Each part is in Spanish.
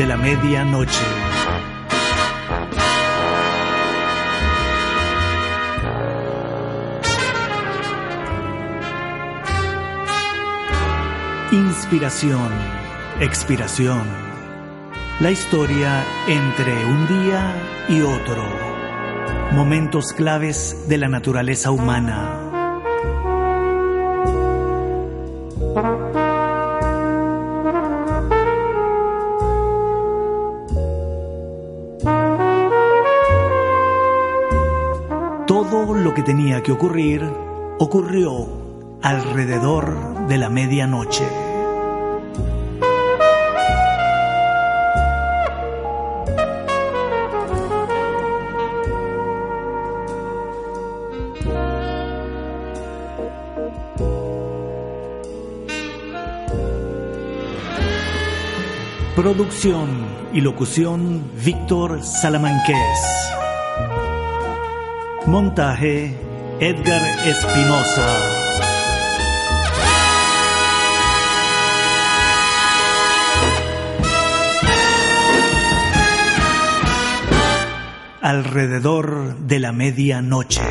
de la medianoche. Inspiración, expiración. La historia entre un día y otro. Momentos claves de la naturaleza humana. Lo que tenía que ocurrir ocurrió alrededor de la medianoche. Producción y locución Víctor Salamanqués. Montaje Edgar Espinosa. Alrededor de la medianoche.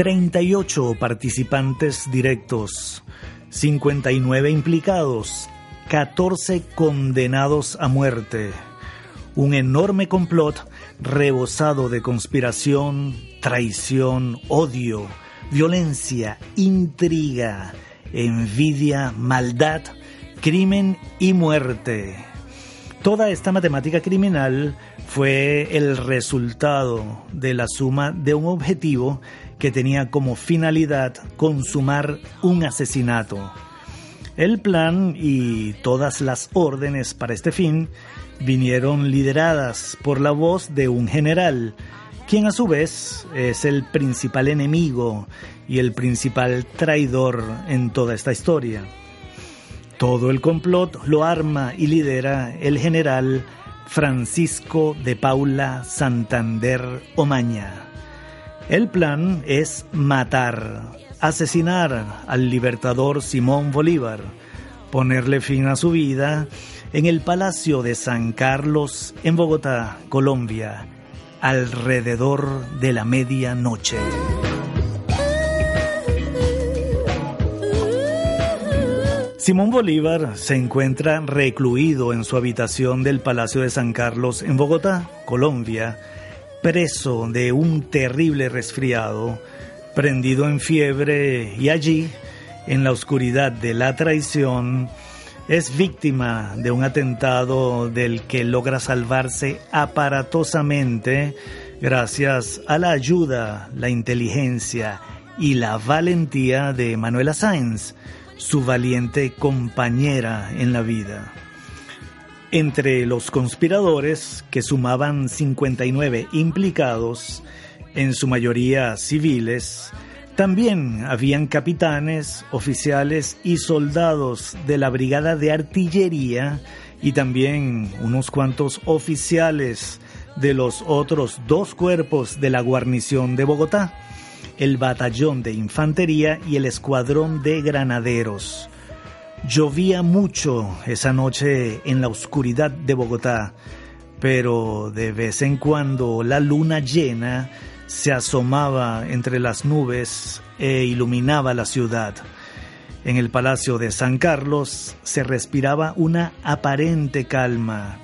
38 participantes directos, 59 implicados, 14 condenados a muerte. Un enorme complot rebosado de conspiración, traición, odio, violencia, intriga, envidia, maldad, crimen y muerte. Toda esta matemática criminal fue el resultado de la suma de un objetivo que tenía como finalidad consumar un asesinato. El plan y todas las órdenes para este fin vinieron lideradas por la voz de un general, quien a su vez es el principal enemigo y el principal traidor en toda esta historia. Todo el complot lo arma y lidera el general Francisco de Paula Santander Omaña. El plan es matar, asesinar al libertador Simón Bolívar, ponerle fin a su vida en el Palacio de San Carlos en Bogotá, Colombia, alrededor de la medianoche. Simón Bolívar se encuentra recluido en su habitación del Palacio de San Carlos en Bogotá, Colombia, preso de un terrible resfriado, prendido en fiebre y allí, en la oscuridad de la traición, es víctima de un atentado del que logra salvarse aparatosamente gracias a la ayuda, la inteligencia y la valentía de Manuela Sáenz, su valiente compañera en la vida. Entre los conspiradores, que sumaban 59 implicados, en su mayoría civiles, también habían capitanes, oficiales y soldados de la Brigada de Artillería y también unos cuantos oficiales de los otros dos cuerpos de la guarnición de Bogotá, el Batallón de Infantería y el Escuadrón de Granaderos. Llovía mucho esa noche en la oscuridad de Bogotá, pero de vez en cuando la luna llena se asomaba entre las nubes e iluminaba la ciudad. En el Palacio de San Carlos se respiraba una aparente calma.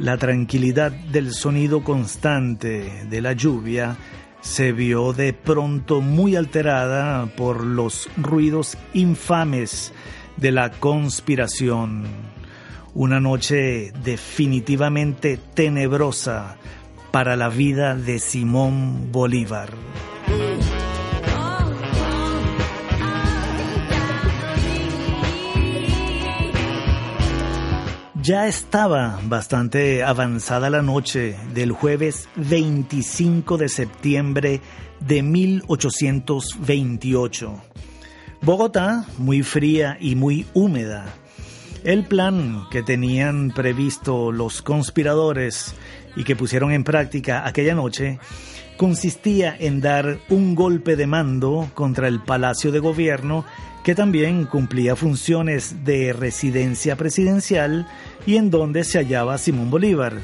La tranquilidad del sonido constante de la lluvia se vio de pronto muy alterada por los ruidos infames de la conspiración. Una noche definitivamente tenebrosa para la vida de Simón Bolívar. Ya estaba bastante avanzada la noche del jueves 25 de septiembre de 1828. Bogotá, muy fría y muy húmeda. El plan que tenían previsto los conspiradores y que pusieron en práctica aquella noche consistía en dar un golpe de mando contra el Palacio de Gobierno que también cumplía funciones de residencia presidencial y en donde se hallaba Simón Bolívar,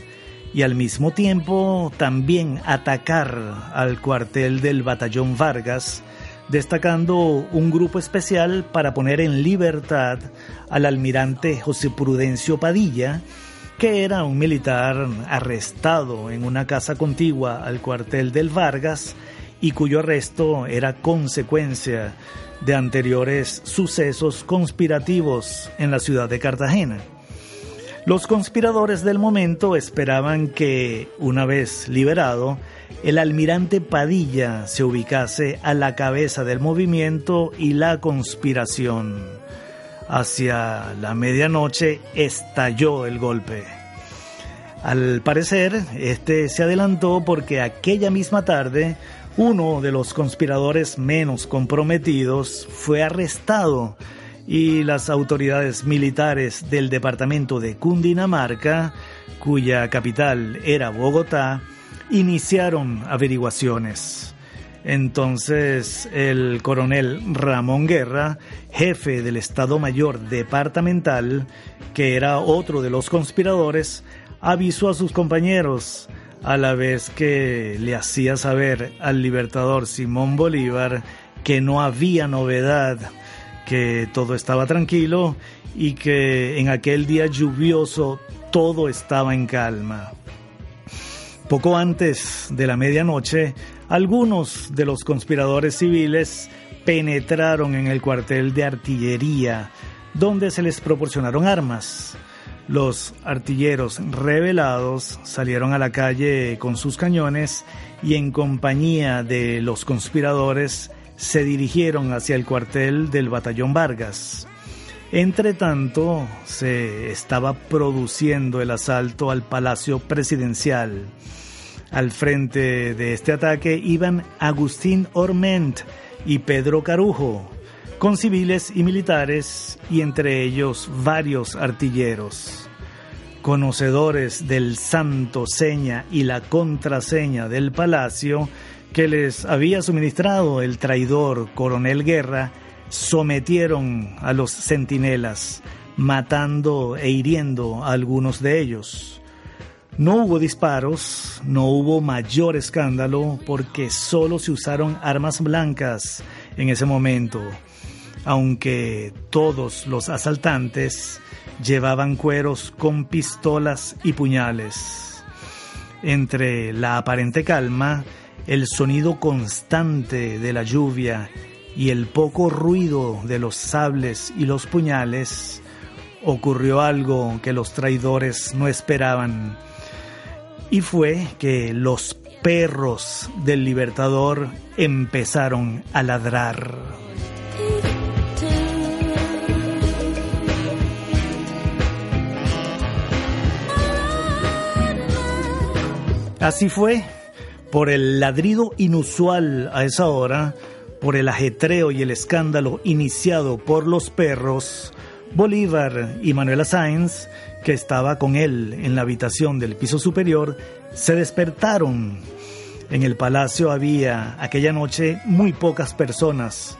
y al mismo tiempo también atacar al cuartel del batallón Vargas, destacando un grupo especial para poner en libertad al almirante José Prudencio Padilla, que era un militar arrestado en una casa contigua al cuartel del Vargas y cuyo arresto era consecuencia de anteriores sucesos conspirativos en la ciudad de Cartagena. Los conspiradores del momento esperaban que, una vez liberado, el almirante Padilla se ubicase a la cabeza del movimiento y la conspiración. Hacia la medianoche estalló el golpe. Al parecer, este se adelantó porque aquella misma tarde uno de los conspiradores menos comprometidos fue arrestado y las autoridades militares del departamento de Cundinamarca, cuya capital era Bogotá, iniciaron averiguaciones. Entonces el coronel Ramón Guerra, jefe del Estado Mayor Departamental, que era otro de los conspiradores, avisó a sus compañeros a la vez que le hacía saber al libertador Simón Bolívar que no había novedad, que todo estaba tranquilo y que en aquel día lluvioso todo estaba en calma. Poco antes de la medianoche, algunos de los conspiradores civiles penetraron en el cuartel de artillería, donde se les proporcionaron armas. Los artilleros rebelados salieron a la calle con sus cañones y en compañía de los conspiradores se dirigieron hacia el cuartel del batallón Vargas. Entre tanto, se estaba produciendo el asalto al Palacio Presidencial. Al frente de este ataque iban Agustín Orment y Pedro Carujo, con civiles y militares y entre ellos varios artilleros. Conocedores del santo seña y la contraseña del palacio que les había suministrado el traidor coronel Guerra, sometieron a los centinelas, matando e hiriendo a algunos de ellos. No hubo disparos, no hubo mayor escándalo porque solo se usaron armas blancas en ese momento aunque todos los asaltantes llevaban cueros con pistolas y puñales. Entre la aparente calma, el sonido constante de la lluvia y el poco ruido de los sables y los puñales, ocurrió algo que los traidores no esperaban, y fue que los perros del libertador empezaron a ladrar. Así fue, por el ladrido inusual a esa hora, por el ajetreo y el escándalo iniciado por los perros, Bolívar y Manuela Sáenz, que estaba con él en la habitación del piso superior, se despertaron. En el palacio había aquella noche muy pocas personas,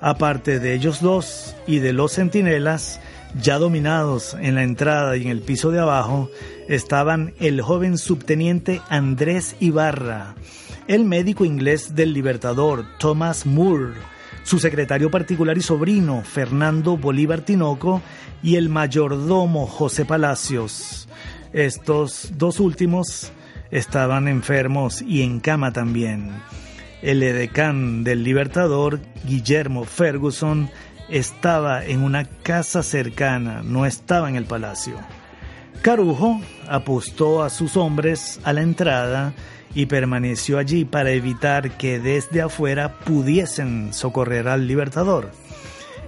aparte de ellos dos y de los centinelas, ya dominados en la entrada y en el piso de abajo, estaban el joven subteniente Andrés Ibarra, el médico inglés del Libertador Thomas Moore, su secretario particular y sobrino Fernando Bolívar Tinoco y el mayordomo José Palacios. Estos dos últimos estaban enfermos y en cama también. El edecán del Libertador, Guillermo Ferguson, estaba en una casa cercana, no estaba en el palacio. Carujo apostó a sus hombres a la entrada y permaneció allí para evitar que desde afuera pudiesen socorrer al libertador.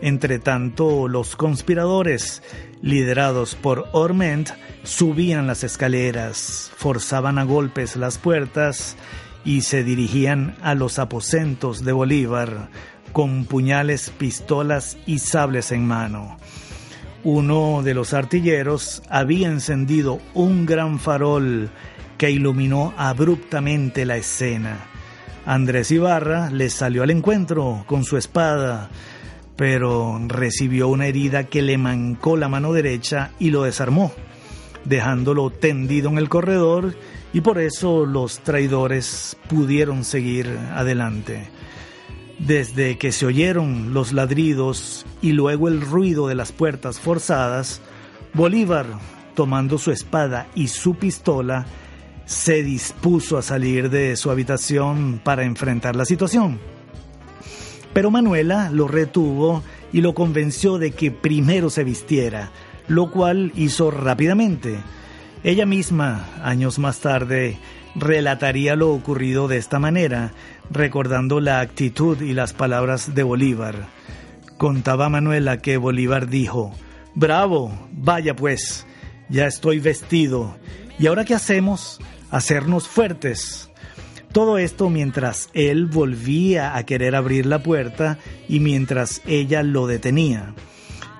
Entre tanto, los conspiradores, liderados por Orment, subían las escaleras, forzaban a golpes las puertas y se dirigían a los aposentos de Bolívar con puñales, pistolas y sables en mano. Uno de los artilleros había encendido un gran farol que iluminó abruptamente la escena. Andrés Ibarra le salió al encuentro con su espada, pero recibió una herida que le mancó la mano derecha y lo desarmó, dejándolo tendido en el corredor y por eso los traidores pudieron seguir adelante. Desde que se oyeron los ladridos y luego el ruido de las puertas forzadas, Bolívar, tomando su espada y su pistola, se dispuso a salir de su habitación para enfrentar la situación. Pero Manuela lo retuvo y lo convenció de que primero se vistiera, lo cual hizo rápidamente. Ella misma, años más tarde, relataría lo ocurrido de esta manera, recordando la actitud y las palabras de Bolívar. Contaba Manuela que Bolívar dijo, Bravo, vaya pues, ya estoy vestido. ¿Y ahora qué hacemos? Hacernos fuertes. Todo esto mientras él volvía a querer abrir la puerta y mientras ella lo detenía.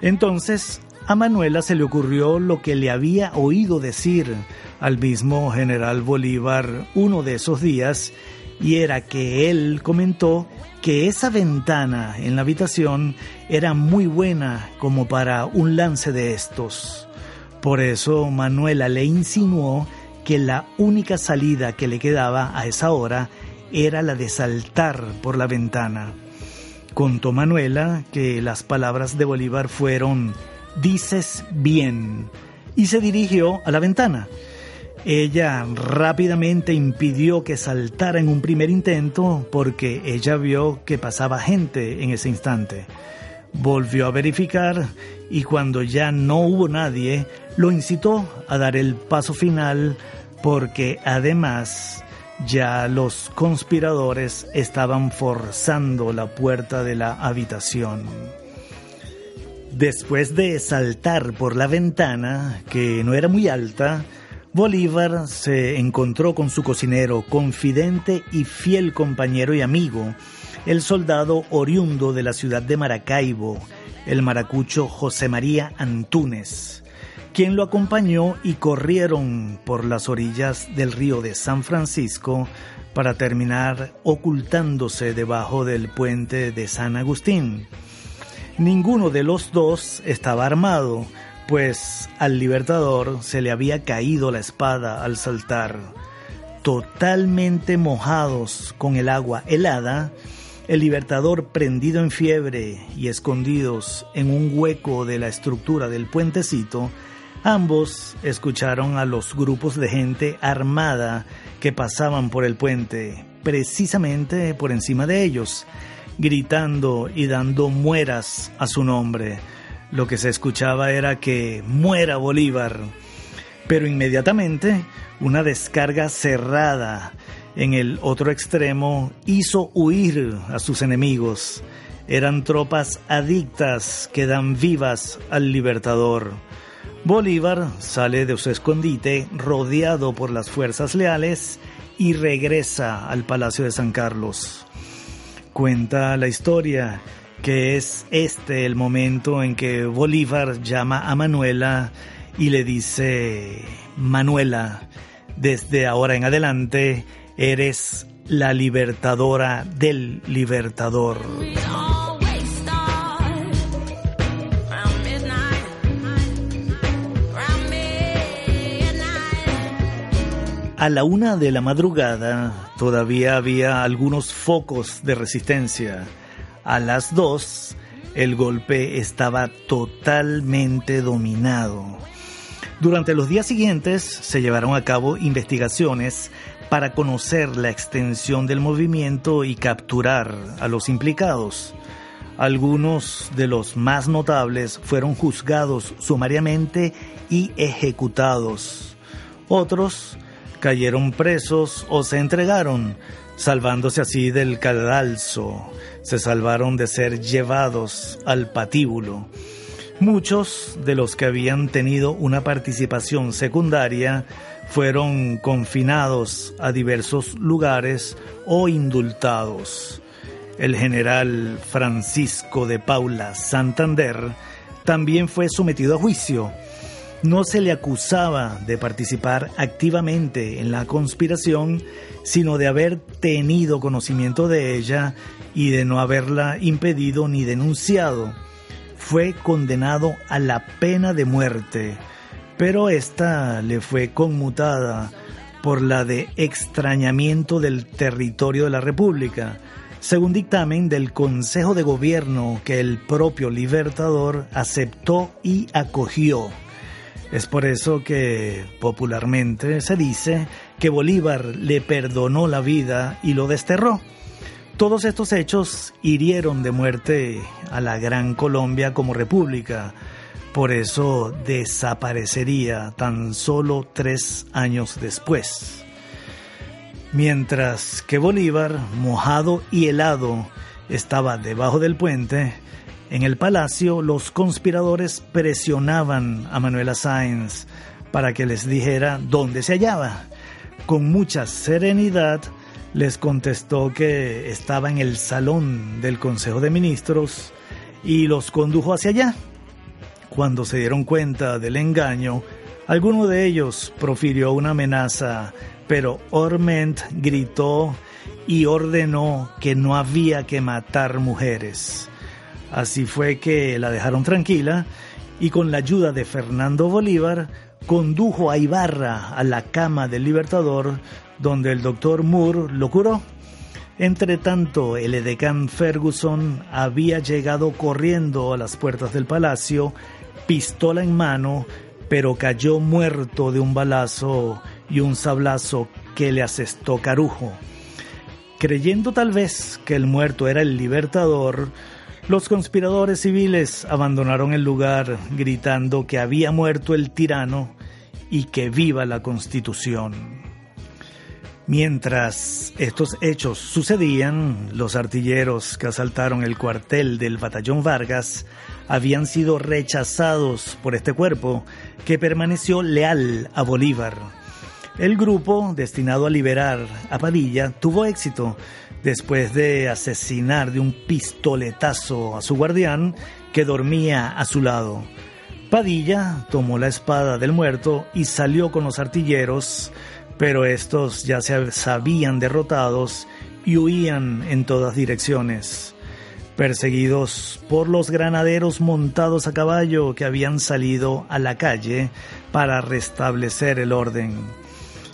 Entonces a Manuela se le ocurrió lo que le había oído decir al mismo general Bolívar uno de esos días, y era que él comentó que esa ventana en la habitación era muy buena como para un lance de estos. Por eso Manuela le insinuó que la única salida que le quedaba a esa hora era la de saltar por la ventana. Contó Manuela que las palabras de Bolívar fueron dices bien y se dirigió a la ventana. Ella rápidamente impidió que saltara en un primer intento porque ella vio que pasaba gente en ese instante. Volvió a verificar y cuando ya no hubo nadie, lo incitó a dar el paso final porque además ya los conspiradores estaban forzando la puerta de la habitación. Después de saltar por la ventana, que no era muy alta, Bolívar se encontró con su cocinero, confidente y fiel compañero y amigo, el soldado oriundo de la ciudad de Maracaibo, el maracucho José María Antúnez, quien lo acompañó y corrieron por las orillas del río de San Francisco para terminar ocultándose debajo del puente de San Agustín. Ninguno de los dos estaba armado, pues al libertador se le había caído la espada al saltar. Totalmente mojados con el agua helada, el libertador prendido en fiebre y escondidos en un hueco de la estructura del puentecito, ambos escucharon a los grupos de gente armada que pasaban por el puente, precisamente por encima de ellos, gritando y dando mueras a su nombre. Lo que se escuchaba era que muera Bolívar. Pero inmediatamente una descarga cerrada en el otro extremo hizo huir a sus enemigos. Eran tropas adictas que dan vivas al libertador. Bolívar sale de su escondite rodeado por las fuerzas leales y regresa al Palacio de San Carlos. Cuenta la historia que es este el momento en que Bolívar llama a Manuela y le dice, Manuela, desde ahora en adelante eres la libertadora del libertador. A la una de la madrugada todavía había algunos focos de resistencia. A las dos el golpe estaba totalmente dominado. Durante los días siguientes se llevaron a cabo investigaciones para conocer la extensión del movimiento y capturar a los implicados. Algunos de los más notables fueron juzgados sumariamente y ejecutados. Otros cayeron presos o se entregaron, salvándose así del cadalso, se salvaron de ser llevados al patíbulo. Muchos de los que habían tenido una participación secundaria fueron confinados a diversos lugares o indultados. El general Francisco de Paula Santander también fue sometido a juicio. No se le acusaba de participar activamente en la conspiración, sino de haber tenido conocimiento de ella y de no haberla impedido ni denunciado. Fue condenado a la pena de muerte, pero esta le fue conmutada por la de extrañamiento del territorio de la República, según dictamen del Consejo de Gobierno que el propio Libertador aceptó y acogió. Es por eso que popularmente se dice que Bolívar le perdonó la vida y lo desterró. Todos estos hechos hirieron de muerte a la Gran Colombia como república, por eso desaparecería tan solo tres años después. Mientras que Bolívar, mojado y helado, estaba debajo del puente, en el palacio los conspiradores presionaban a Manuela Sáenz para que les dijera dónde se hallaba. Con mucha serenidad les contestó que estaba en el salón del Consejo de Ministros y los condujo hacia allá. Cuando se dieron cuenta del engaño, alguno de ellos profirió una amenaza, pero Orment gritó y ordenó que no había que matar mujeres. Así fue que la dejaron tranquila y con la ayuda de Fernando Bolívar condujo a Ibarra a la cama del Libertador donde el doctor Moore lo curó. Entre tanto, el edecán Ferguson había llegado corriendo a las puertas del palacio, pistola en mano, pero cayó muerto de un balazo y un sablazo que le asestó Carujo. Creyendo tal vez que el muerto era el libertador, los conspiradores civiles abandonaron el lugar gritando que había muerto el tirano y que viva la constitución. Mientras estos hechos sucedían, los artilleros que asaltaron el cuartel del batallón Vargas habían sido rechazados por este cuerpo que permaneció leal a Bolívar. El grupo, destinado a liberar a Padilla, tuvo éxito después de asesinar de un pistoletazo a su guardián que dormía a su lado. Padilla tomó la espada del muerto y salió con los artilleros pero estos ya se sabían derrotados y huían en todas direcciones, perseguidos por los granaderos montados a caballo que habían salido a la calle para restablecer el orden.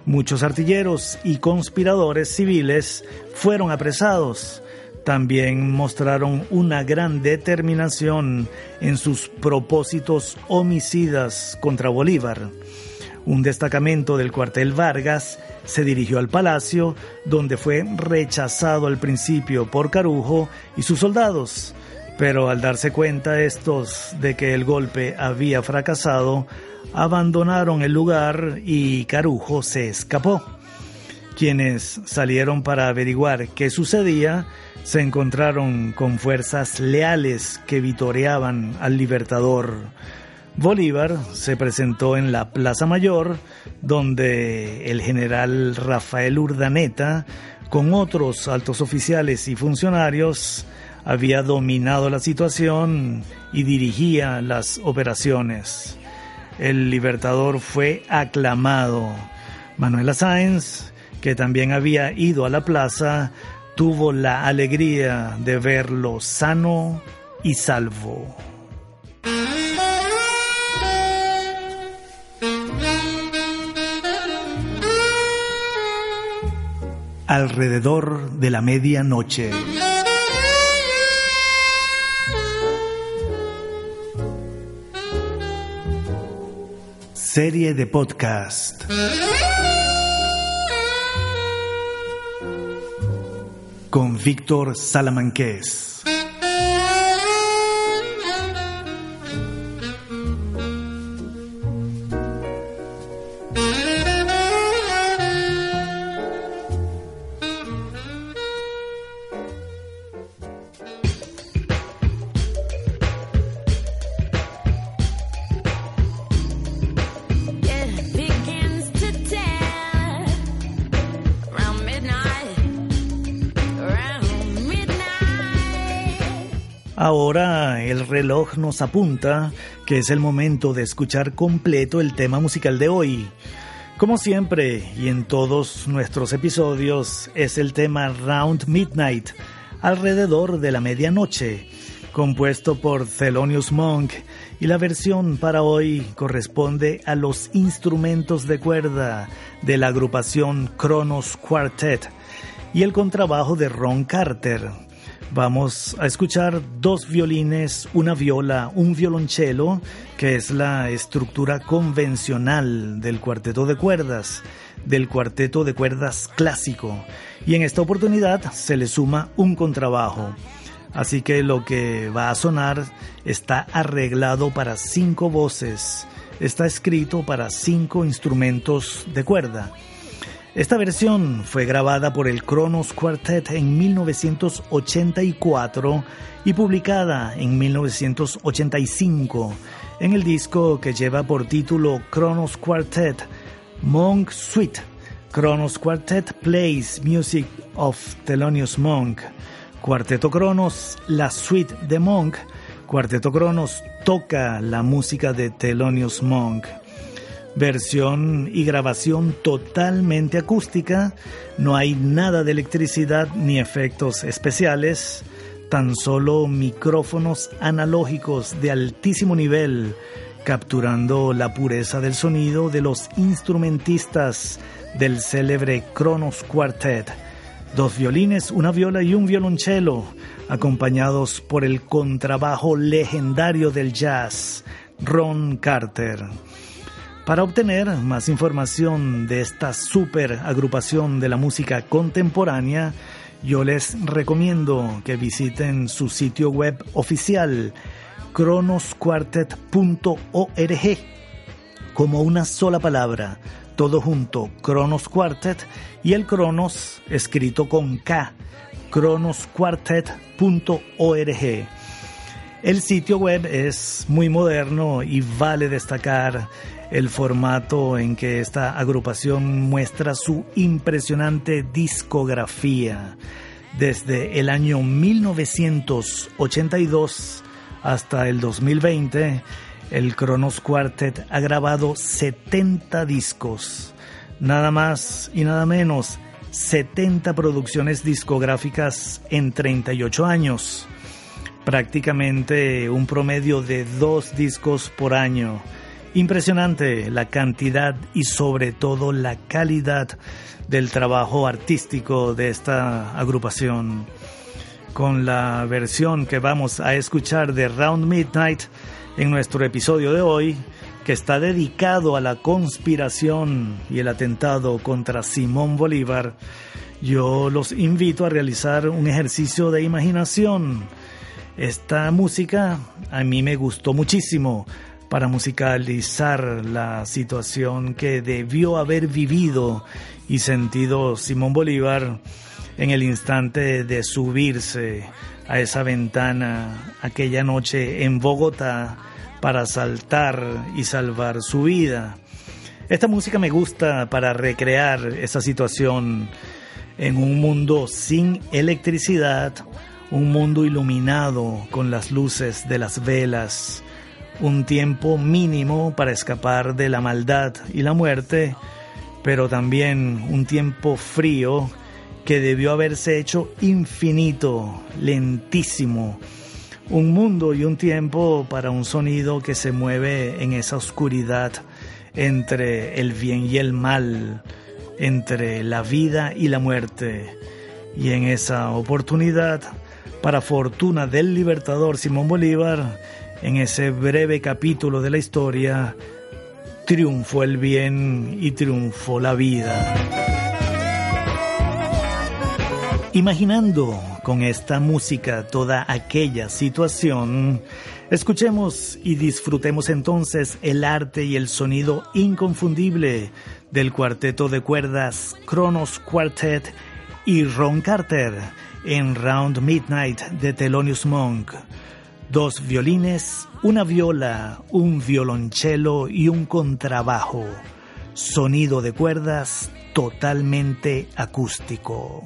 Muchos artilleros y conspiradores civiles fueron apresados. También mostraron una gran determinación en sus propósitos homicidas contra Bolívar. Un destacamento del cuartel Vargas se dirigió al palacio, donde fue rechazado al principio por Carujo y sus soldados, pero al darse cuenta estos de que el golpe había fracasado, abandonaron el lugar y Carujo se escapó. Quienes salieron para averiguar qué sucedía se encontraron con fuerzas leales que vitoreaban al libertador. Bolívar se presentó en la Plaza Mayor, donde el general Rafael Urdaneta, con otros altos oficiales y funcionarios, había dominado la situación y dirigía las operaciones. El libertador fue aclamado. Manuela Sáenz, que también había ido a la plaza, tuvo la alegría de verlo sano y salvo. alrededor de la medianoche. Serie de podcast. Con Víctor Salamanqués. Nos apunta que es el momento de escuchar completo el tema musical de hoy. Como siempre y en todos nuestros episodios es el tema Round Midnight, alrededor de la medianoche, compuesto por Thelonious Monk y la versión para hoy corresponde a los instrumentos de cuerda de la agrupación Kronos Quartet y el contrabajo de Ron Carter. Vamos a escuchar dos violines, una viola, un violonchelo, que es la estructura convencional del cuarteto de cuerdas, del cuarteto de cuerdas clásico. Y en esta oportunidad se le suma un contrabajo. Así que lo que va a sonar está arreglado para cinco voces, está escrito para cinco instrumentos de cuerda. Esta versión fue grabada por el Kronos Quartet en 1984 y publicada en 1985 en el disco que lleva por título Kronos Quartet Monk Suite. Kronos Quartet plays music of Thelonious Monk. Cuarteto Kronos, la suite de Monk. Cuarteto Kronos toca la música de Thelonious Monk versión y grabación totalmente acústica, no hay nada de electricidad ni efectos especiales, tan solo micrófonos analógicos de altísimo nivel, capturando la pureza del sonido de los instrumentistas del célebre Kronos Quartet. Dos violines, una viola y un violonchelo, acompañados por el contrabajo legendario del jazz, Ron Carter. Para obtener más información de esta super agrupación de la música contemporánea, yo les recomiendo que visiten su sitio web oficial cronosquartet.org como una sola palabra, todo junto, Cronos Quartet y el Cronos escrito con K, cronosquartet.org. El sitio web es muy moderno y vale destacar el formato en que esta agrupación muestra su impresionante discografía. Desde el año 1982 hasta el 2020, el Kronos Quartet ha grabado 70 discos, nada más y nada menos, 70 producciones discográficas en 38 años prácticamente un promedio de dos discos por año. Impresionante la cantidad y sobre todo la calidad del trabajo artístico de esta agrupación. Con la versión que vamos a escuchar de Round Midnight en nuestro episodio de hoy, que está dedicado a la conspiración y el atentado contra Simón Bolívar, yo los invito a realizar un ejercicio de imaginación esta música a mí me gustó muchísimo para musicalizar la situación que debió haber vivido y sentido Simón Bolívar en el instante de subirse a esa ventana aquella noche en Bogotá para saltar y salvar su vida. Esta música me gusta para recrear esa situación en un mundo sin electricidad, un mundo iluminado con las luces de las velas, un tiempo mínimo para escapar de la maldad y la muerte, pero también un tiempo frío que debió haberse hecho infinito, lentísimo, un mundo y un tiempo para un sonido que se mueve en esa oscuridad entre el bien y el mal, entre la vida y la muerte. Y en esa oportunidad para fortuna del libertador Simón Bolívar, en ese breve capítulo de la historia, triunfó el bien y triunfó la vida. Imaginando con esta música toda aquella situación, escuchemos y disfrutemos entonces el arte y el sonido inconfundible del cuarteto de cuerdas Kronos Quartet y Ron Carter en Round Midnight de Thelonious Monk. Dos violines, una viola, un violonchelo y un contrabajo. Sonido de cuerdas totalmente acústico.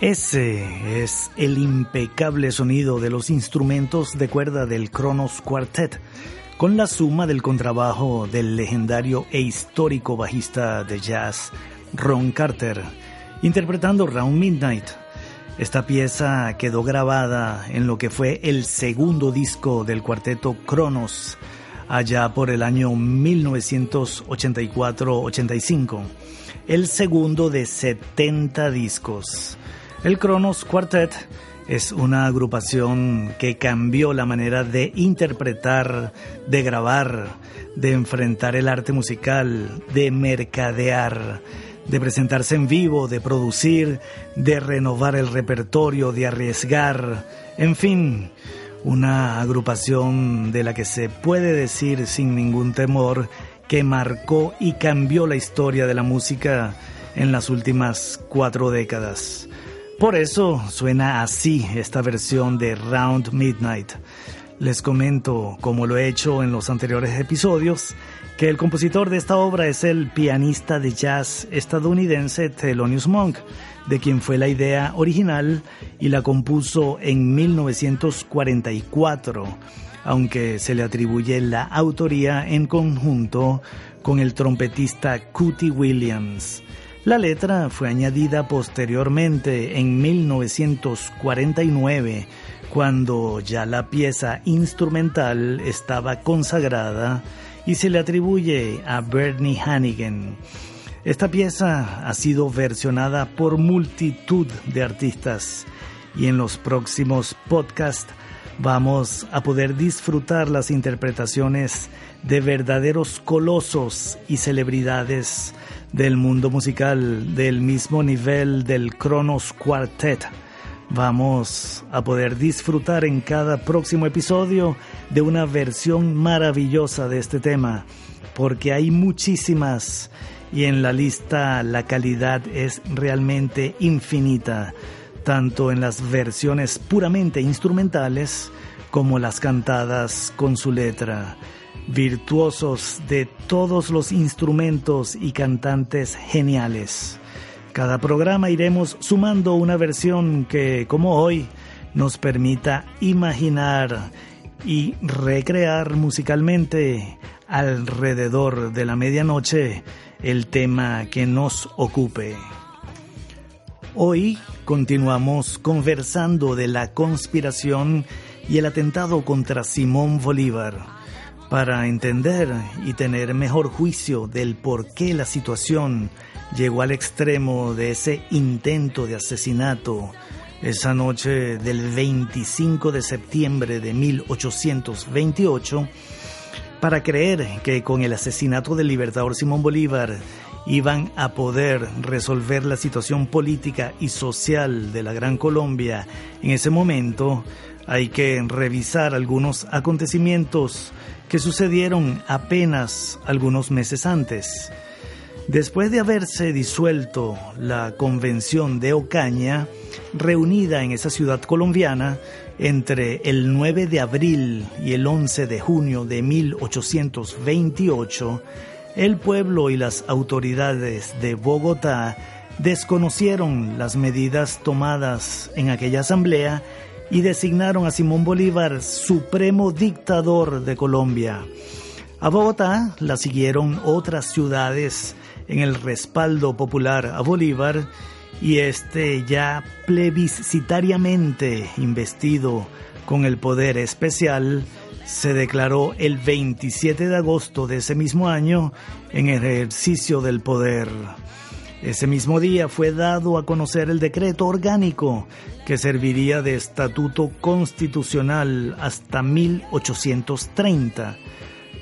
Ese es el impecable sonido de los instrumentos de cuerda del Kronos Quartet, con la suma del contrabajo del legendario e histórico bajista de jazz Ron Carter, interpretando Round Midnight. Esta pieza quedó grabada en lo que fue el segundo disco del cuarteto Kronos, allá por el año 1984-85, el segundo de 70 discos. El Kronos Quartet es una agrupación que cambió la manera de interpretar, de grabar, de enfrentar el arte musical, de mercadear, de presentarse en vivo, de producir, de renovar el repertorio, de arriesgar, en fin, una agrupación de la que se puede decir sin ningún temor que marcó y cambió la historia de la música en las últimas cuatro décadas. Por eso suena así esta versión de Round Midnight. Les comento, como lo he hecho en los anteriores episodios, que el compositor de esta obra es el pianista de jazz estadounidense Thelonious Monk, de quien fue la idea original y la compuso en 1944, aunque se le atribuye la autoría en conjunto con el trompetista Cootie Williams. La letra fue añadida posteriormente en 1949, cuando ya la pieza instrumental estaba consagrada y se le atribuye a Bernie Hannigan. Esta pieza ha sido versionada por multitud de artistas y en los próximos podcasts vamos a poder disfrutar las interpretaciones de verdaderos colosos y celebridades del mundo musical del mismo nivel del Kronos Quartet. Vamos a poder disfrutar en cada próximo episodio de una versión maravillosa de este tema, porque hay muchísimas y en la lista la calidad es realmente infinita, tanto en las versiones puramente instrumentales como las cantadas con su letra virtuosos de todos los instrumentos y cantantes geniales. Cada programa iremos sumando una versión que, como hoy, nos permita imaginar y recrear musicalmente alrededor de la medianoche el tema que nos ocupe. Hoy continuamos conversando de la conspiración y el atentado contra Simón Bolívar para entender y tener mejor juicio del por qué la situación llegó al extremo de ese intento de asesinato esa noche del 25 de septiembre de 1828, para creer que con el asesinato del libertador Simón Bolívar iban a poder resolver la situación política y social de la Gran Colombia. En ese momento, hay que revisar algunos acontecimientos que sucedieron apenas algunos meses antes. Después de haberse disuelto la Convención de Ocaña, reunida en esa ciudad colombiana entre el 9 de abril y el 11 de junio de 1828, el pueblo y las autoridades de Bogotá desconocieron las medidas tomadas en aquella asamblea y designaron a Simón Bolívar supremo dictador de Colombia. A Bogotá la siguieron otras ciudades en el respaldo popular a Bolívar y este ya plebiscitariamente investido con el poder especial se declaró el 27 de agosto de ese mismo año en ejercicio del poder. Ese mismo día fue dado a conocer el decreto orgánico que serviría de estatuto constitucional hasta 1830.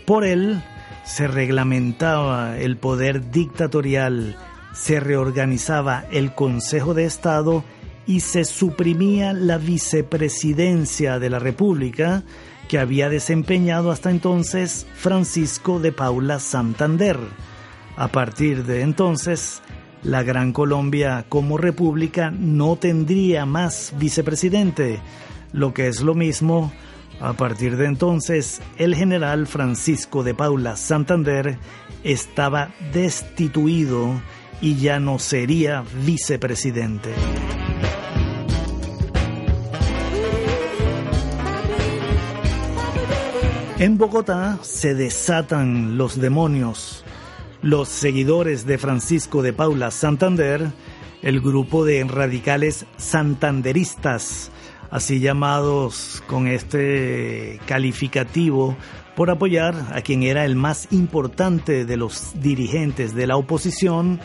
Por él se reglamentaba el poder dictatorial, se reorganizaba el Consejo de Estado y se suprimía la vicepresidencia de la República que había desempeñado hasta entonces Francisco de Paula Santander. A partir de entonces, la Gran Colombia como república no tendría más vicepresidente, lo que es lo mismo, a partir de entonces el general Francisco de Paula Santander estaba destituido y ya no sería vicepresidente. En Bogotá se desatan los demonios los seguidores de Francisco de Paula Santander, el grupo de radicales santanderistas, así llamados con este calificativo, por apoyar a quien era el más importante de los dirigentes de la oposición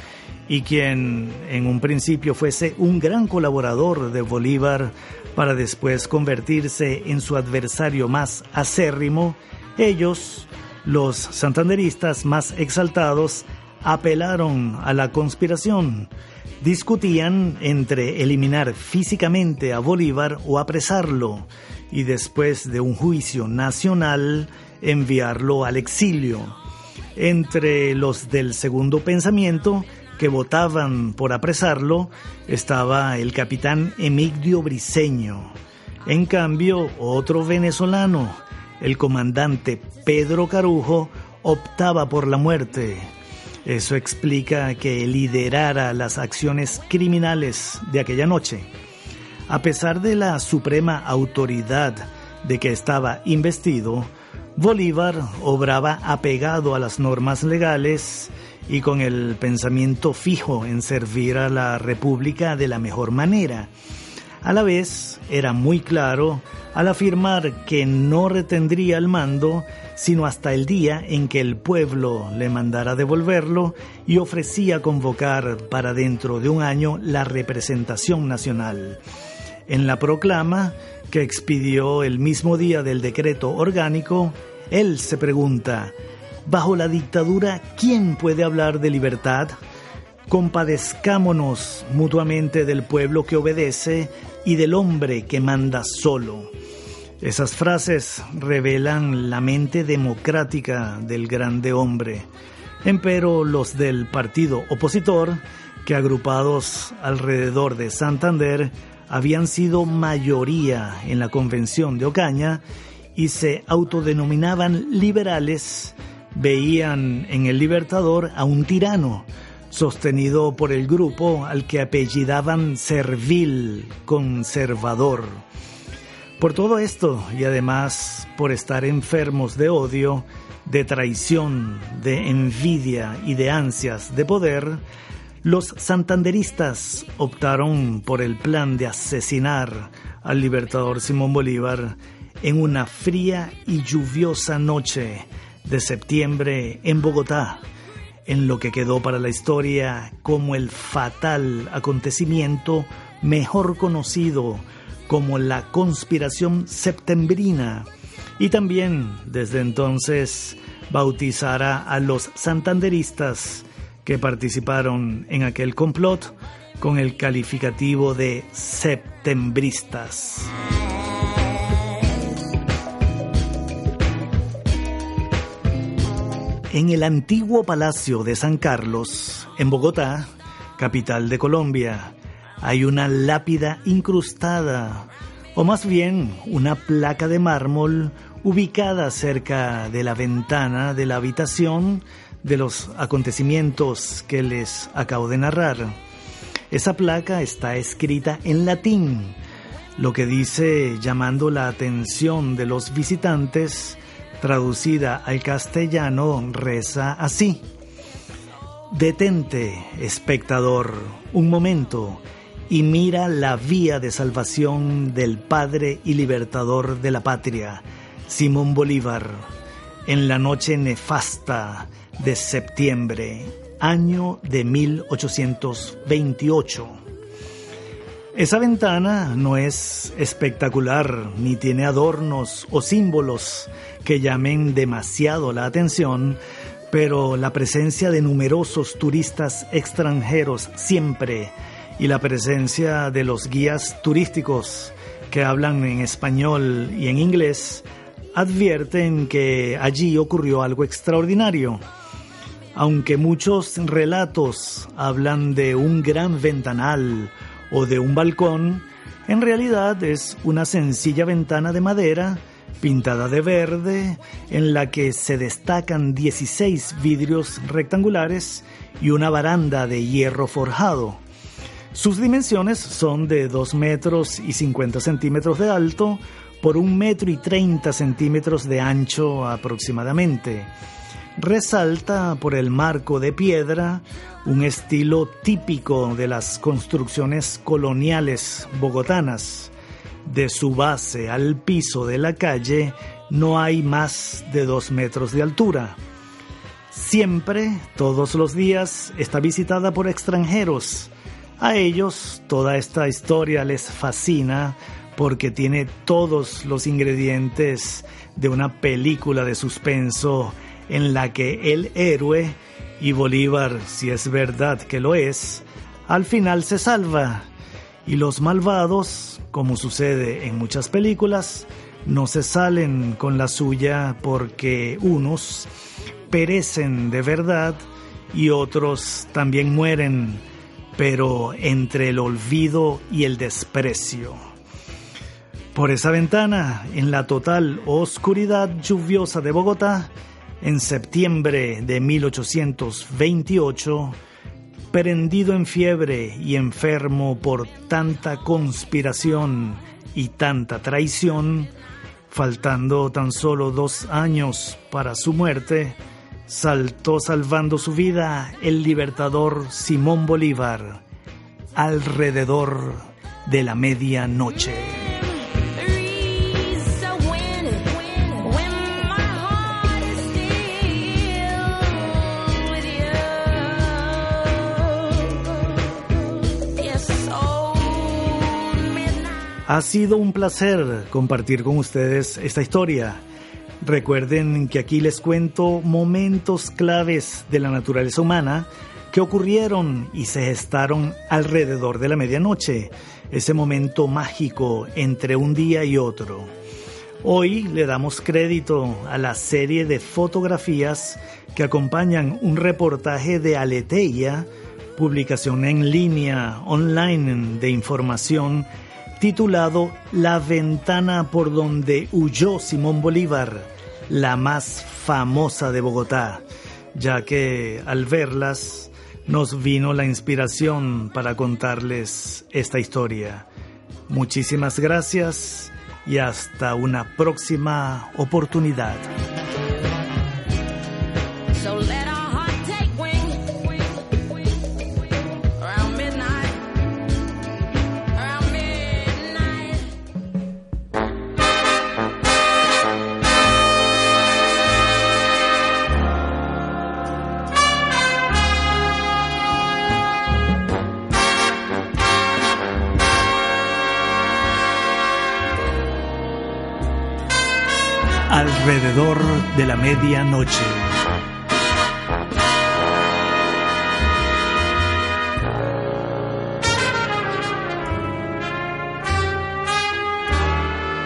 y quien en un principio fuese un gran colaborador de Bolívar para después convertirse en su adversario más acérrimo, ellos los santanderistas más exaltados apelaron a la conspiración. Discutían entre eliminar físicamente a Bolívar o apresarlo y después de un juicio nacional enviarlo al exilio. Entre los del segundo pensamiento que votaban por apresarlo estaba el capitán Emigdio Briceño. En cambio, otro venezolano, el comandante Pedro Carujo, optaba por la muerte. Eso explica que liderara las acciones criminales de aquella noche. A pesar de la suprema autoridad de que estaba investido, Bolívar obraba apegado a las normas legales y con el pensamiento fijo en servir a la República de la mejor manera. A la vez, era muy claro al afirmar que no retendría el mando sino hasta el día en que el pueblo le mandara devolverlo y ofrecía convocar para dentro de un año la representación nacional. En la proclama, que expidió el mismo día del decreto orgánico, él se pregunta, bajo la dictadura, ¿quién puede hablar de libertad? Compadezcámonos mutuamente del pueblo que obedece y del hombre que manda solo. Esas frases revelan la mente democrática del grande hombre. Empero los del partido opositor, que agrupados alrededor de Santander, habían sido mayoría en la convención de Ocaña y se autodenominaban liberales, veían en el libertador a un tirano, sostenido por el grupo al que apellidaban servil, conservador. Por todo esto y además por estar enfermos de odio, de traición, de envidia y de ansias de poder, los santanderistas optaron por el plan de asesinar al libertador Simón Bolívar en una fría y lluviosa noche de septiembre en Bogotá, en lo que quedó para la historia como el fatal acontecimiento mejor conocido como la conspiración septembrina y también desde entonces bautizará a los santanderistas que participaron en aquel complot con el calificativo de septembristas. En el antiguo Palacio de San Carlos, en Bogotá, capital de Colombia, hay una lápida incrustada, o más bien una placa de mármol ubicada cerca de la ventana de la habitación de los acontecimientos que les acabo de narrar. Esa placa está escrita en latín, lo que dice llamando la atención de los visitantes, traducida al castellano, reza así. Detente, espectador, un momento y mira la vía de salvación del Padre y Libertador de la Patria, Simón Bolívar, en la noche nefasta de septiembre, año de 1828. Esa ventana no es espectacular ni tiene adornos o símbolos que llamen demasiado la atención, pero la presencia de numerosos turistas extranjeros siempre y la presencia de los guías turísticos que hablan en español y en inglés advierten que allí ocurrió algo extraordinario. Aunque muchos relatos hablan de un gran ventanal o de un balcón, en realidad es una sencilla ventana de madera pintada de verde en la que se destacan 16 vidrios rectangulares y una baranda de hierro forjado. Sus dimensiones son de 2 metros y 50 centímetros de alto por 1 metro y 30 centímetros de ancho aproximadamente. Resalta por el marco de piedra un estilo típico de las construcciones coloniales bogotanas. De su base al piso de la calle no hay más de 2 metros de altura. Siempre, todos los días, está visitada por extranjeros a ellos toda esta historia les fascina porque tiene todos los ingredientes de una película de suspenso en la que el héroe, y Bolívar, si es verdad que lo es, al final se salva. Y los malvados, como sucede en muchas películas, no se salen con la suya porque unos perecen de verdad y otros también mueren, pero entre el olvido y el desprecio. Por esa ventana, en la total oscuridad lluviosa de Bogotá, en septiembre de 1828, prendido en fiebre y enfermo por tanta conspiración y tanta traición, faltando tan solo dos años para su muerte, saltó salvando su vida el libertador Simón Bolívar alrededor de la medianoche. Ha sido un placer compartir con ustedes esta historia. Recuerden que aquí les cuento momentos claves de la naturaleza humana que ocurrieron y se gestaron alrededor de la medianoche, ese momento mágico entre un día y otro. Hoy le damos crédito a la serie de fotografías que acompañan un reportaje de Aleteia, publicación en línea online de información titulado La ventana por donde huyó Simón Bolívar, la más famosa de Bogotá, ya que al verlas nos vino la inspiración para contarles esta historia. Muchísimas gracias y hasta una próxima oportunidad. De la medianoche.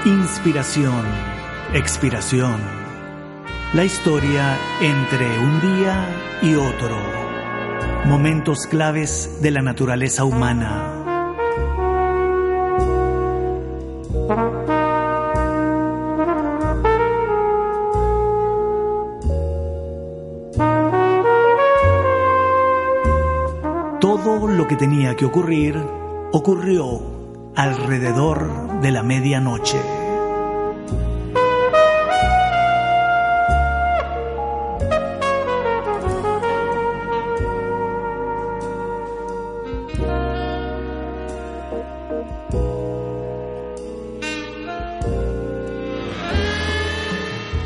Inspiración, expiración. La historia entre un día y otro. Momentos claves de la naturaleza humana. Ocurrir ocurrió alrededor de la medianoche.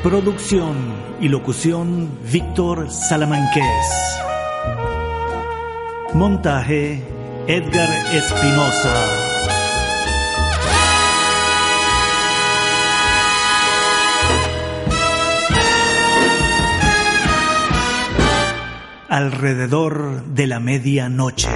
Producción y locución Víctor Salamanqués. Montaje Edgar Espinosa. Alrededor de la medianoche.